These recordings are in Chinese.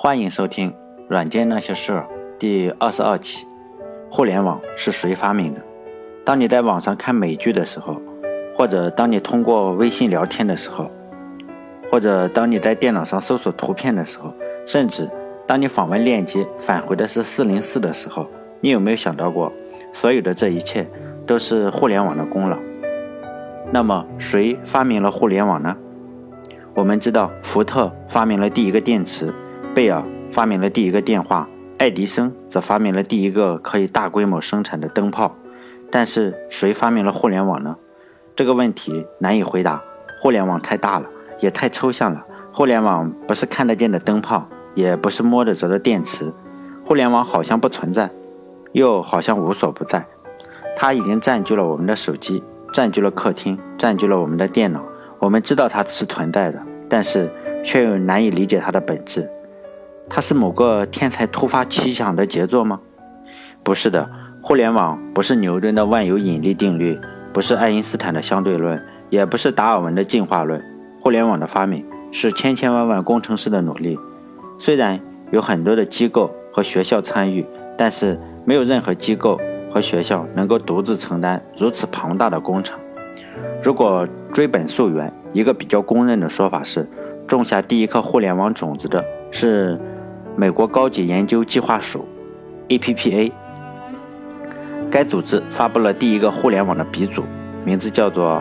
欢迎收听《软件那些事儿》第二十二期。互联网是谁发明的？当你在网上看美剧的时候，或者当你通过微信聊天的时候，或者当你在电脑上搜索图片的时候，甚至当你访问链接返回的是四零四的时候，你有没有想到过，所有的这一切都是互联网的功劳？那么，谁发明了互联网呢？我们知道，福特发明了第一个电池。贝尔发明了第一个电话，爱迪生则发明了第一个可以大规模生产的灯泡。但是，谁发明了互联网呢？这个问题难以回答。互联网太大了，也太抽象了。互联网不是看得见的灯泡，也不是摸得着的电池。互联网好像不存在，又好像无所不在。它已经占据了我们的手机，占据了客厅，占据了我们的电脑。我们知道它是存在的，但是却又难以理解它的本质。它是某个天才突发奇想的杰作吗？不是的，互联网不是牛顿的万有引力定律，不是爱因斯坦的相对论，也不是达尔文的进化论。互联网的发明是千千万万工程师的努力。虽然有很多的机构和学校参与，但是没有任何机构和学校能够独自承担如此庞大的工程。如果追本溯源，一个比较公认的说法是，种下第一颗互联网种子的是。美国高级研究计划署 （APPA） 该组织发布了第一个互联网的鼻祖，名字叫做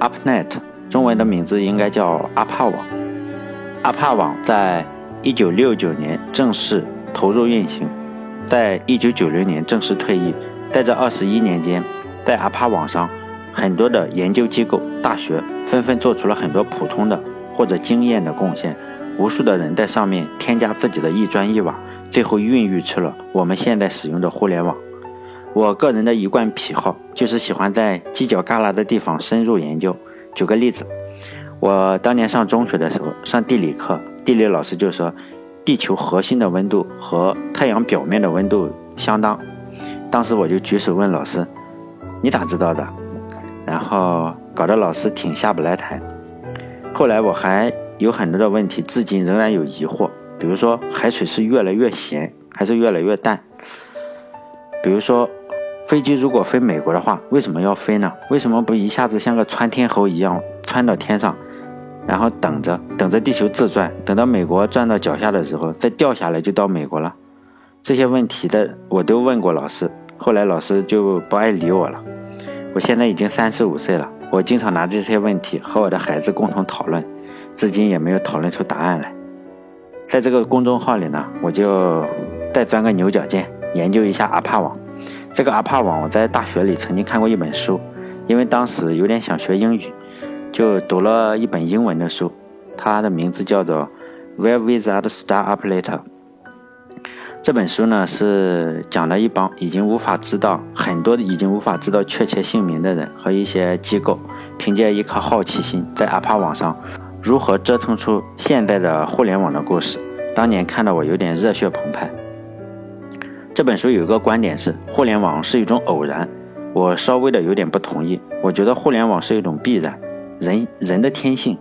AppNet，中文的名字应该叫阿帕网。阿帕网在1969年正式投入运行，在1990年正式退役。在这21年间，在阿帕网上，很多的研究机构、大学纷纷做出了很多普通的或者经验的贡献。无数的人在上面添加自己的一砖一瓦，最后孕育出了我们现在使用的互联网。我个人的一贯癖好就是喜欢在犄角旮旯的地方深入研究。举个例子，我当年上中学的时候上地理课，地理老师就说，地球核心的温度和太阳表面的温度相当。当时我就举手问老师：“你咋知道的？”然后搞得老师挺下不来台。后来我还。有很多的问题，至今仍然有疑惑。比如说，海水是越来越咸还是越来越淡？比如说，飞机如果飞美国的话，为什么要飞呢？为什么不一下子像个窜天猴一样窜到天上，然后等着等着地球自转，等到美国转到脚下的时候再掉下来就到美国了？这些问题的我都问过老师，后来老师就不爱理我了。我现在已经三十五岁了，我经常拿这些问题和我的孩子共同讨论。至今也没有讨论出答案来。在这个公众号里呢，我就再钻个牛角尖，研究一下阿帕网。这个阿帕网，我在大学里曾经看过一本书，因为当时有点想学英语，就读了一本英文的书，它的名字叫做《Where Without Start Up Later》。这本书呢是讲了一帮已经无法知道很多已经无法知道确切姓名的人和一些机构，凭借一颗好奇心，在阿帕网上。如何折腾出现代的互联网的故事？当年看到我有点热血澎湃。这本书有一个观点是，互联网是一种偶然，我稍微的有点不同意。我觉得互联网是一种必然，人人的天性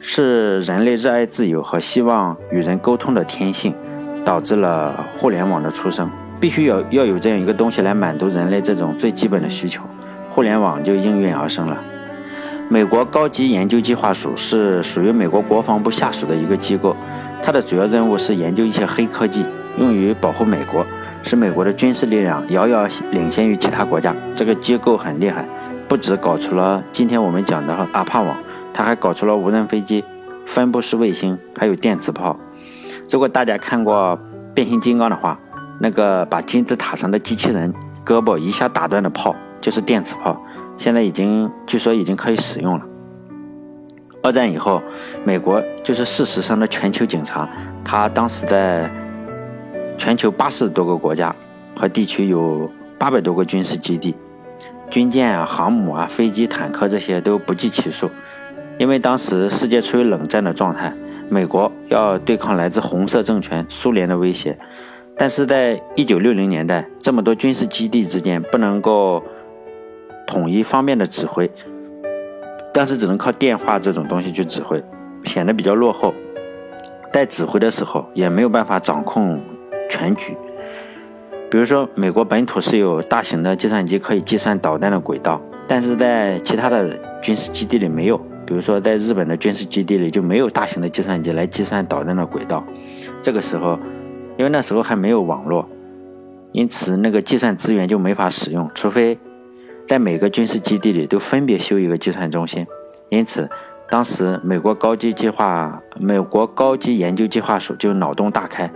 是人类热爱自由和希望与人沟通的天性，导致了互联网的出生。必须要要有这样一个东西来满足人类这种最基本的需求，互联网就应运而生了。美国高级研究计划署是属于美国国防部下属的一个机构，它的主要任务是研究一些黑科技，用于保护美国，使美国的军事力量遥遥领先于其他国家。这个机构很厉害，不止搞出了今天我们讲的阿帕网，它还搞出了无人飞机、分布式卫星，还有电磁炮。如果大家看过变形金刚的话，那个把金字塔上的机器人胳膊一下打断的炮，就是电磁炮。现在已经据说已经可以使用了。二战以后，美国就是事实上的全球警察，他当时在全球八十多个国家和地区有八百多个军事基地，军舰啊、航母啊、飞机、坦克这些都不计其数。因为当时世界处于冷战的状态，美国要对抗来自红色政权苏联的威胁，但是在一九六零年代，这么多军事基地之间不能够。统一方面的指挥，但是只能靠电话这种东西去指挥，显得比较落后。在指挥的时候，也没有办法掌控全局。比如说，美国本土是有大型的计算机可以计算导弹的轨道，但是在其他的军事基地里没有。比如说，在日本的军事基地里就没有大型的计算机来计算导弹的轨道。这个时候，因为那时候还没有网络，因此那个计算资源就没法使用，除非在每个军事基地里都分别修一个计算中心。因此，当时美国高级计划、美国高级研究计划署就脑洞大开。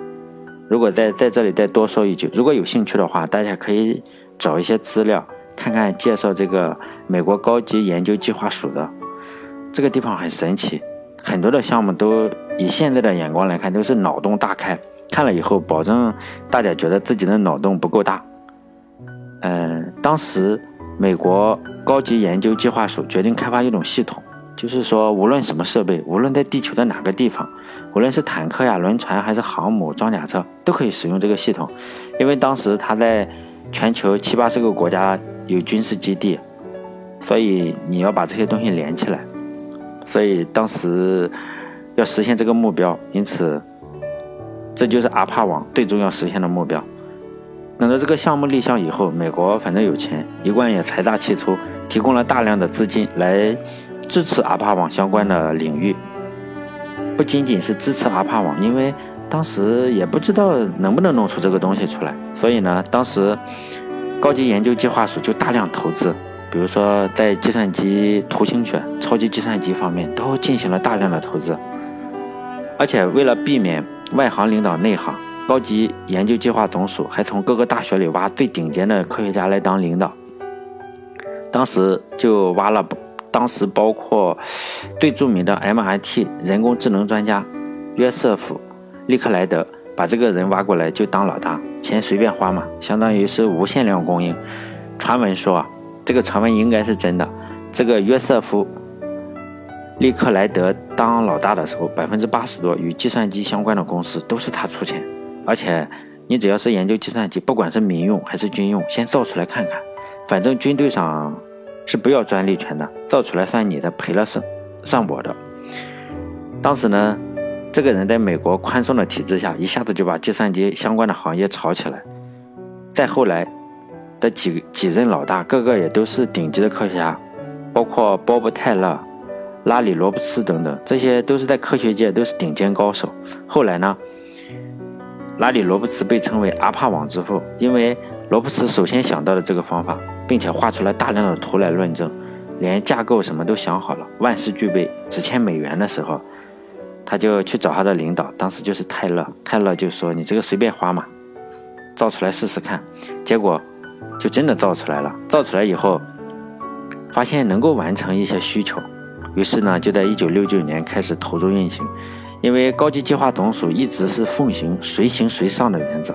如果在在这里再多说一句，如果有兴趣的话，大家可以找一些资料看看，介绍这个美国高级研究计划署的这个地方很神奇，很多的项目都以现在的眼光来看都是脑洞大开，看了以后保证大家觉得自己的脑洞不够大。嗯，当时美国高级研究计划署决定开发一种系统。就是说，无论什么设备，无论在地球的哪个地方，无论是坦克呀、轮船还是航母、装甲车，都可以使用这个系统。因为当时它在全球七八十个国家有军事基地，所以你要把这些东西连起来。所以当时要实现这个目标，因此这就是阿帕网最终要实现的目标。等到这个项目立项以后，美国反正有钱，一贯也财大气粗，提供了大量的资金来。支持阿帕网相关的领域，不仅仅是支持阿帕网，因为当时也不知道能不能弄出这个东西出来，所以呢，当时高级研究计划署就大量投资，比如说在计算机图形学、超级计算机方面都进行了大量的投资，而且为了避免外行领导内行，高级研究计划总署还从各个大学里挖最顶尖的科学家来当领导，当时就挖了。当时包括最著名的 MIT 人工智能专家约瑟夫·利克莱德，把这个人挖过来就当老大，钱随便花嘛，相当于是无限量供应。传闻说，这个传闻应该是真的。这个约瑟夫·利克莱德当老大的时候，百分之八十多与计算机相关的公司都是他出钱，而且你只要是研究计算机，不管是民用还是军用，先造出来看看，反正军队上。是不要专利权的，造出来算你的，赔了算算我的。当时呢，这个人在美国宽松的体制下，一下子就把计算机相关的行业炒起来。再后来的几几任老大，个个也都是顶级的科学家，包括鲍勃·泰勒、拉里·罗伯茨等等，这些都是在科学界都是顶尖高手。后来呢，拉里·罗伯茨被称为阿帕网之父，因为罗伯茨首先想到了这个方法。并且画出了大量的图来论证，连架构什么都想好了，万事俱备，只欠美元的时候，他就去找他的领导，当时就是泰勒。泰勒就说：“你这个随便花嘛，造出来试试看。”结果就真的造出来了。造出来以后，发现能够完成一些需求，于是呢，就在一九六九年开始投入运行。因为高级计划总署一直是奉行随行随上的原则。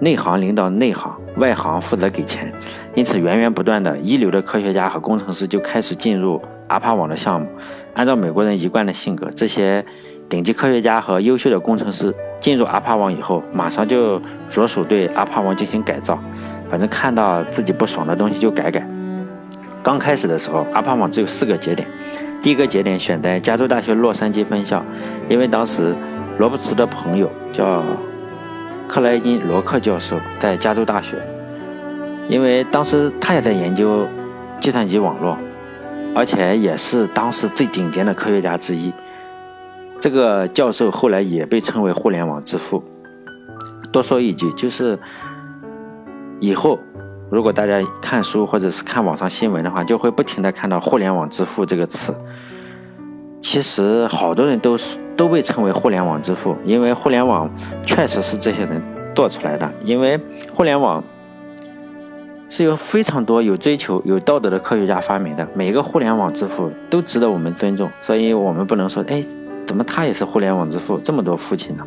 内行领导内行，外行负责给钱，因此源源不断的一流的科学家和工程师就开始进入阿帕网的项目。按照美国人一贯的性格，这些顶级科学家和优秀的工程师进入阿帕网以后，马上就着手对阿帕网进行改造。反正看到自己不爽的东西就改改。刚开始的时候，阿帕网只有四个节点，第一个节点选在加州大学洛杉矶分校，因为当时罗伯茨的朋友叫。克莱因·罗克教授在加州大学，因为当时他也在研究计算机网络，而且也是当时最顶尖的科学家之一。这个教授后来也被称为“互联网之父”。多说一句，就是以后如果大家看书或者是看网上新闻的话，就会不停的看到“互联网之父”这个词。其实好多人都是都被称为互联网之父，因为互联网确实是这些人做出来的。因为互联网是由非常多有追求、有道德的科学家发明的，每个互联网之父都值得我们尊重。所以我们不能说，哎，怎么他也是互联网之父？这么多父亲呢？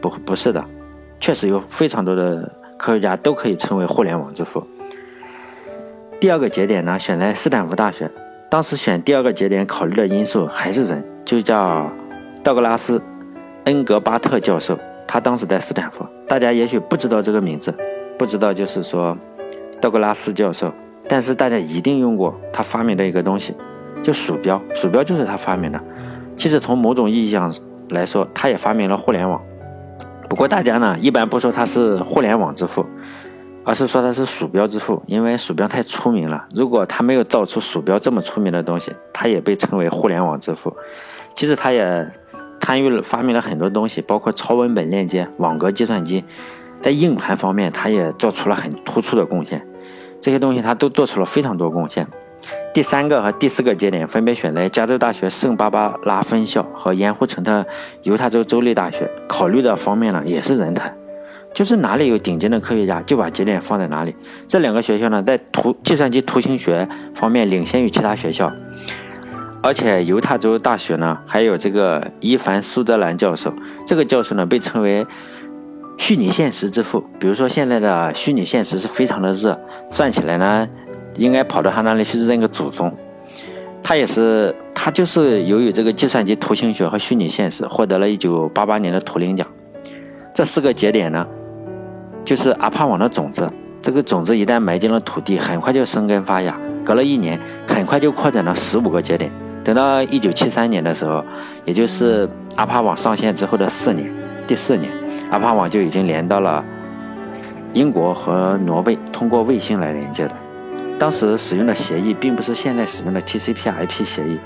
不，不是的，确实有非常多的科学家都可以称为互联网之父。第二个节点呢，选在斯坦福大学。当时选第二个节点考虑的因素还是人，就叫道格拉斯·恩格巴特教授。他当时在斯坦福，大家也许不知道这个名字，不知道就是说道格拉斯教授，但是大家一定用过他发明的一个东西，就鼠标。鼠标就是他发明的。其实从某种意义上来说，他也发明了互联网。不过大家呢一般不说他是互联网之父，而是说他是鼠标之父，因为鼠标太出名了。如果他没有造出鼠标这么出名的东西，他也被称为互联网之父。其实他也参与了发明了很多东西，包括超文本链接、网格计算机，在硬盘方面他也做出了很突出的贡献。这些东西他都做出了非常多贡献。第三个和第四个节点分别选在加州大学圣巴巴拉分校和盐湖城的犹他州州立大学。考虑的方面呢，也是人才，就是哪里有顶尖的科学家，就把节点放在哪里。这两个学校呢，在图计算机图形学方面领先于其他学校。而且犹他州大学呢，还有这个伊凡苏德兰教授，这个教授呢被称为虚拟现实之父。比如说现在的虚拟现实是非常的热，算起来呢。应该跑到他那里去认个祖宗。他也是，他就是由于这个计算机图形学和虚拟现实，获得了一九八八年的图灵奖。这四个节点呢，就是阿帕网的种子。这个种子一旦埋进了土地，很快就生根发芽。隔了一年，很快就扩展到十五个节点。等到一九七三年的时候，也就是阿帕网上线之后的四年，第四年，阿帕网就已经连到了英国和挪威，通过卫星来连接的。当时使用的协议并不是现在使用的 TCP/IP 协议，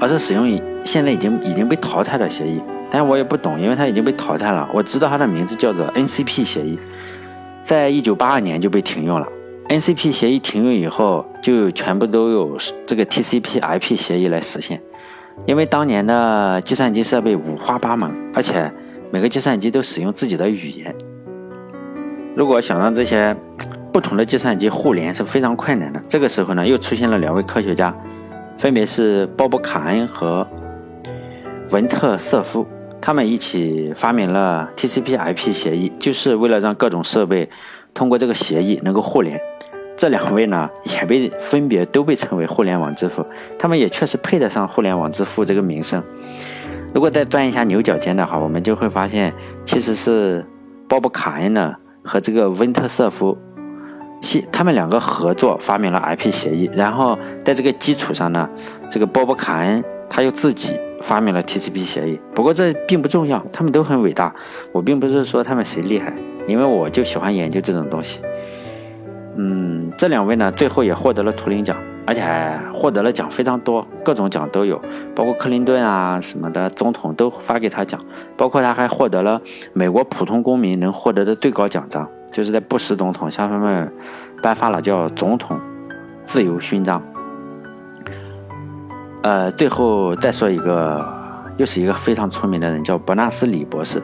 而是使用现在已经已经被淘汰的协议。但我也不懂，因为它已经被淘汰了。我知道它的名字叫做 NCP 协议，在一九八二年就被停用了。NCP 协议停用以后，就全部都有这个 TCP/IP 协议来实现。因为当年的计算机设备五花八门，而且每个计算机都使用自己的语言。如果想让这些不同的计算机互联是非常困难的。这个时候呢，又出现了两位科学家，分别是鲍勃·卡恩和文特瑟夫。他们一起发明了 TCP/IP 协议，就是为了让各种设备通过这个协议能够互联。这两位呢，也被分别都被称为互联网之父。他们也确实配得上互联网之父这个名声。如果再钻一下牛角尖的话，我们就会发现，其实是鲍勃·卡恩呢和这个温特瑟夫。他们两个合作发明了 IP 协议，然后在这个基础上呢，这个鲍勃卡恩他又自己发明了 TCP 协议。不过这并不重要，他们都很伟大。我并不是说他们谁厉害，因为我就喜欢研究这种东西。嗯，这两位呢，最后也获得了图灵奖，而且还获得了奖非常多，各种奖都有，包括克林顿啊什么的总统都发给他奖，包括他还获得了美国普通公民能获得的最高奖章。就是在布什总统向他们颁发了叫总统自由勋章。呃，最后再说一个，又是一个非常聪明的人，叫伯纳斯李博士，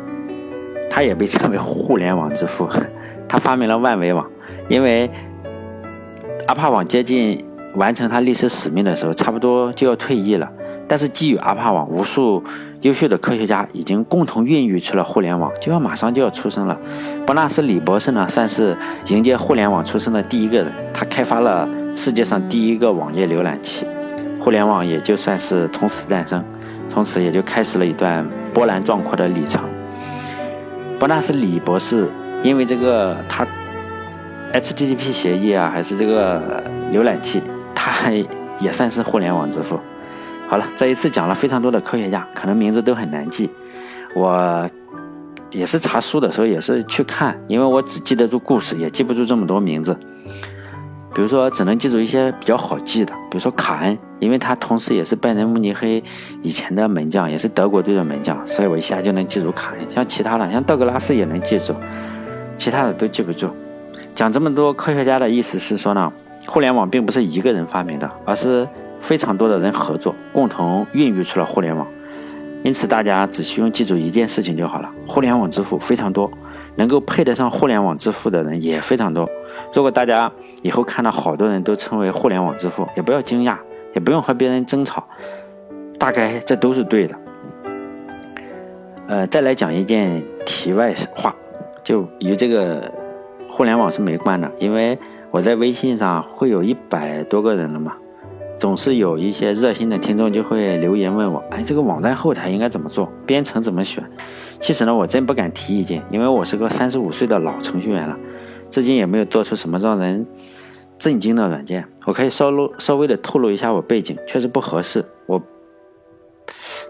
他也被称为互联网之父。他发明了万维网，因为阿帕网接近完成他历史使命的时候，差不多就要退役了。但是基于阿帕网，无数优秀的科学家已经共同孕育出了互联网，就要马上就要出生了。伯纳斯·李博士呢，算是迎接互联网出生的第一个人。他开发了世界上第一个网页浏览器，互联网也就算是从此诞生，从此也就开始了一段波澜壮阔的里程。伯纳斯·李博士因为这个他 HTTP 协议啊，还是这个浏览器，他也算是互联网之父。好了，这一次讲了非常多的科学家，可能名字都很难记。我也是查书的时候也是去看，因为我只记得住故事，也记不住这么多名字。比如说，只能记住一些比较好记的，比如说卡恩，因为他同时也是拜仁慕尼黑以前的门将，也是德国队的门将，所以我一下就能记住卡恩。像其他的，像道格拉斯也能记住，其他的都记不住。讲这么多科学家的意思是说呢，互联网并不是一个人发明的，而是。非常多的人合作，共同孕育出了互联网。因此，大家只需要记住一件事情就好了：互联网之父非常多，能够配得上互联网之父的人也非常多。如果大家以后看到好多人都称为互联网之父，也不要惊讶，也不用和别人争吵，大概这都是对的。呃，再来讲一件题外话，就与这个互联网是没关的，因为我在微信上会有一百多个人了嘛。总是有一些热心的听众就会留言问我，哎，这个网站后台应该怎么做，编程怎么选？其实呢，我真不敢提意见，因为我是个三十五岁的老程序员了，至今也没有做出什么让人震惊的软件。我可以稍露稍微的透露一下我背景，确实不合适。我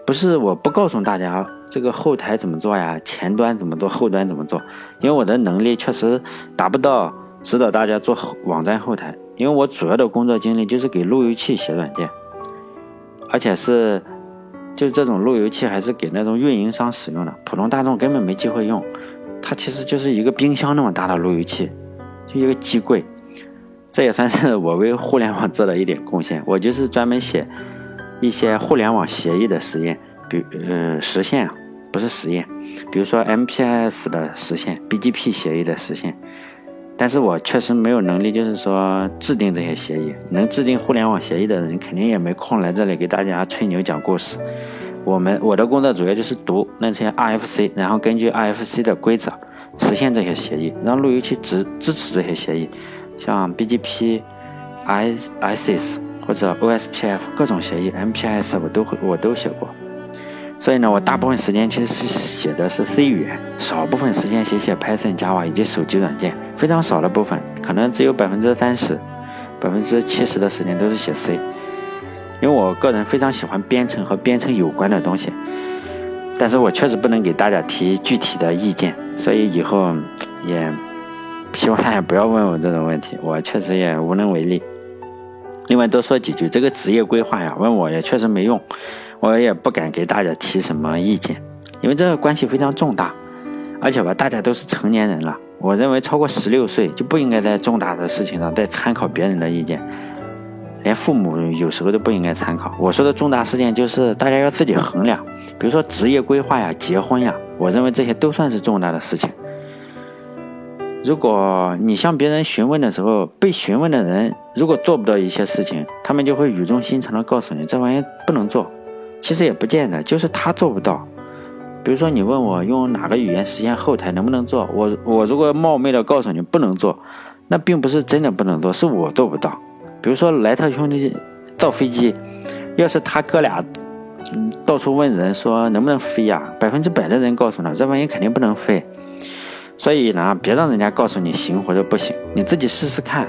不是我不告诉大家这个后台怎么做呀，前端怎么做，后端怎么做，因为我的能力确实达不到指导大家做网站后台，因为我主要的工作经历就是给路由器写软件，而且是就这种路由器还是给那种运营商使用的，普通大众根本没机会用，它其实就是一个冰箱那么大的路由器，就一个机柜。这也算是我为互联网做的一点贡献。我就是专门写一些互联网协议的实验，比呃实现，不是实验，比如说 MPS 的实现，BGP 协议的实现。但是我确实没有能力，就是说制定这些协议。能制定互联网协议的人，肯定也没空来这里给大家吹牛讲故事。我们我的工作主要就是读那些 RFC，然后根据 RFC 的规则实现这些协议，让路由器支支持这些协议。像 BGP、ISIS 或者 OSPF 各种协议，MPS 我都会我都写过，所以呢，我大部分时间其实是写的是 C 语言，少部分时间写写 Python、Java 以及手机软件，非常少的部分，可能只有百分之三十、百分之七十的时间都是写 C，因为我个人非常喜欢编程和编程有关的东西，但是我确实不能给大家提具体的意见，所以以后也。希望大家不要问我这种问题，我确实也无能为力。另外多说几句，这个职业规划呀，问我也确实没用，我也不敢给大家提什么意见，因为这个关系非常重大，而且吧，大家都是成年人了，我认为超过十六岁就不应该在重大的事情上再参考别人的意见，连父母有时候都不应该参考。我说的重大事件就是大家要自己衡量，比如说职业规划呀、结婚呀，我认为这些都算是重大的事情。如果你向别人询问的时候，被询问的人如果做不到一些事情，他们就会语重心长的告诉你这玩意不能做。其实也不见得，就是他做不到。比如说你问我用哪个语言实现后台能不能做，我我如果冒昧的告诉你不能做，那并不是真的不能做，是我做不到。比如说莱特兄弟造飞机，要是他哥俩嗯到处问人说能不能飞呀，百分之百的人告诉他这玩意肯定不能飞。所以呢，别让人家告诉你行或者不行，你自己试试看。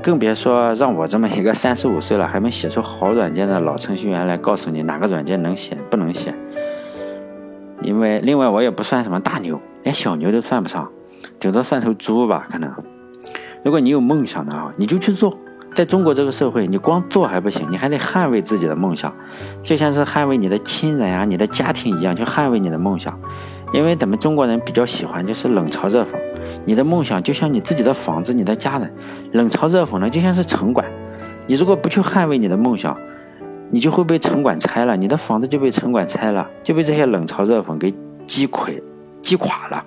更别说让我这么一个 三十五岁了还没写出好软件的老程序员来告诉你哪个软件能写不能写。因为另外我也不算什么大牛，连小牛都算不上，顶多算头猪吧可能。如果你有梦想的啊，你就去做。在中国这个社会，你光做还不行，你还得捍卫自己的梦想，就像是捍卫你的亲人啊、你的家庭一样，去捍卫你的梦想。因为咱们中国人比较喜欢就是冷嘲热讽，你的梦想就像你自己的房子，你的家人，冷嘲热讽呢就像是城管，你如果不去捍卫你的梦想，你就会被城管拆了，你的房子就被城管拆了，就被这些冷嘲热讽给击溃、击垮了。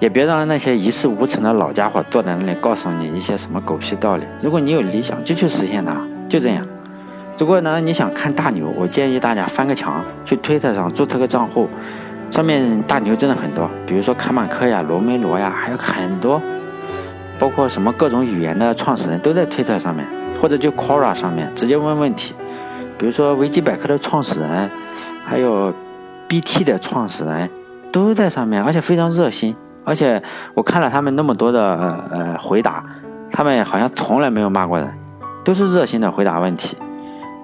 也别让那些一事无成的老家伙坐在那里告诉你一些什么狗屁道理。如果你有理想，就去实现它，就这样。如果呢你想看大牛，我建议大家翻个墙，去推特上注册个账户。上面大牛真的很多，比如说卡马克呀、罗梅罗呀，还有很多，包括什么各种语言的创始人都在推特上面，或者就 Quora 上面直接问问题。比如说维基百科的创始人，还有 BT 的创始人，都在上面，而且非常热心。而且我看了他们那么多的呃回答，他们好像从来没有骂过人，都是热心的回答问题。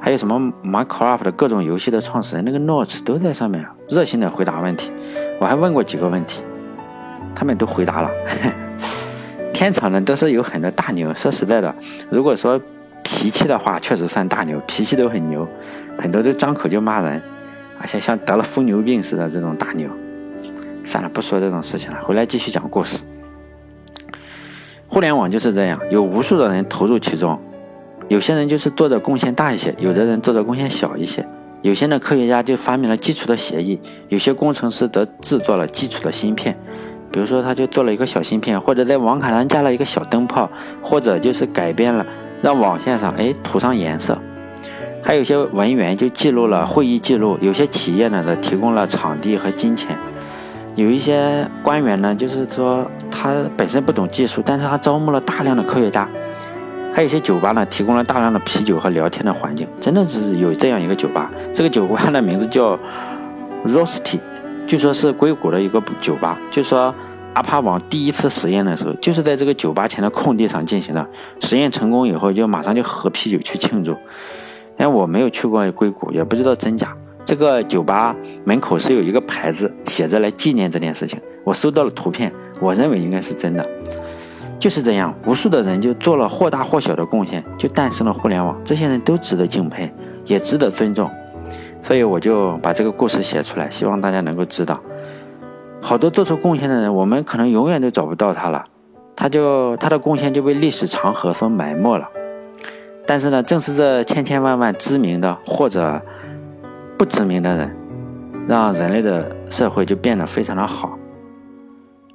还有什么 Minecraft 的各种游戏的创始人，那个 Notch 都在上面热心的回答问题。我还问过几个问题，他们都回答了。天朝呢都是有很多大牛，说实在的，如果说脾气的话，确实算大牛，脾气都很牛，很多都张口就骂人，而且像得了疯牛病似的这种大牛。算了，不说这种事情了，回来继续讲故事。互联网就是这样，有无数的人投入其中。有些人就是做的贡献大一些，有的人做的贡献小一些。有些呢科学家就发明了基础的协议，有些工程师则制作了基础的芯片。比如说，他就做了一个小芯片，或者在网卡上加了一个小灯泡，或者就是改变了让网线上哎涂上颜色。还有些文员就记录了会议记录。有些企业呢则提供了场地和金钱。有一些官员呢，就是说他本身不懂技术，但是他招募了大量的科学家。还有一些酒吧呢，提供了大量的啤酒和聊天的环境，真的是有这样一个酒吧。这个酒吧的名字叫 rosty 据说是硅谷的一个酒吧。就说阿帕网第一次实验的时候，就是在这个酒吧前的空地上进行的。实验成功以后，就马上就喝啤酒去庆祝。但我没有去过硅谷，也不知道真假。这个酒吧门口是有一个牌子，写着来纪念这件事情。我收到了图片，我认为应该是真的。就是这样，无数的人就做了或大或小的贡献，就诞生了互联网。这些人都值得敬佩，也值得尊重。所以我就把这个故事写出来，希望大家能够知道，好多做出贡献的人，我们可能永远都找不到他了，他就他的贡献就被历史长河所埋没了。但是呢，正是这千千万万知名的或者不知名的人，让人类的社会就变得非常的好。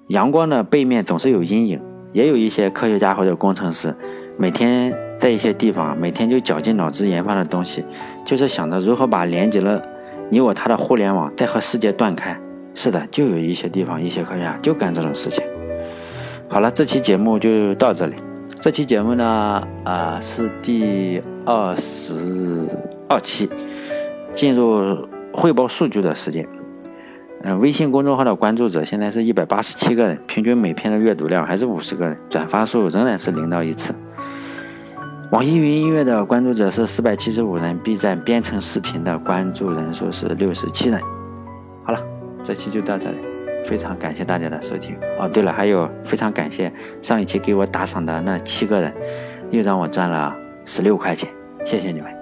阳光的背面总是有阴影，也有一些科学家或者工程师，每天在一些地方，每天就绞尽脑汁研发的东西，就是想着如何把连接了你我他的互联网再和世界断开。是的，就有一些地方，一些科学家就干这种事情。好了，这期节目就到这里。这期节目呢，啊，是第二十二期，进入汇报数据的时间。嗯，微信公众号的关注者现在是一百八十七个人，平均每篇的阅读量还是五十个人，转发数仍然是零到一次。网易云音乐的关注者是四百七十五人，B 站编程视频的关注人数是六十七人。好了，这期就到这里。非常感谢大家的收听哦。对了，还有非常感谢上一期给我打赏的那七个人，又让我赚了十六块钱，谢谢你们。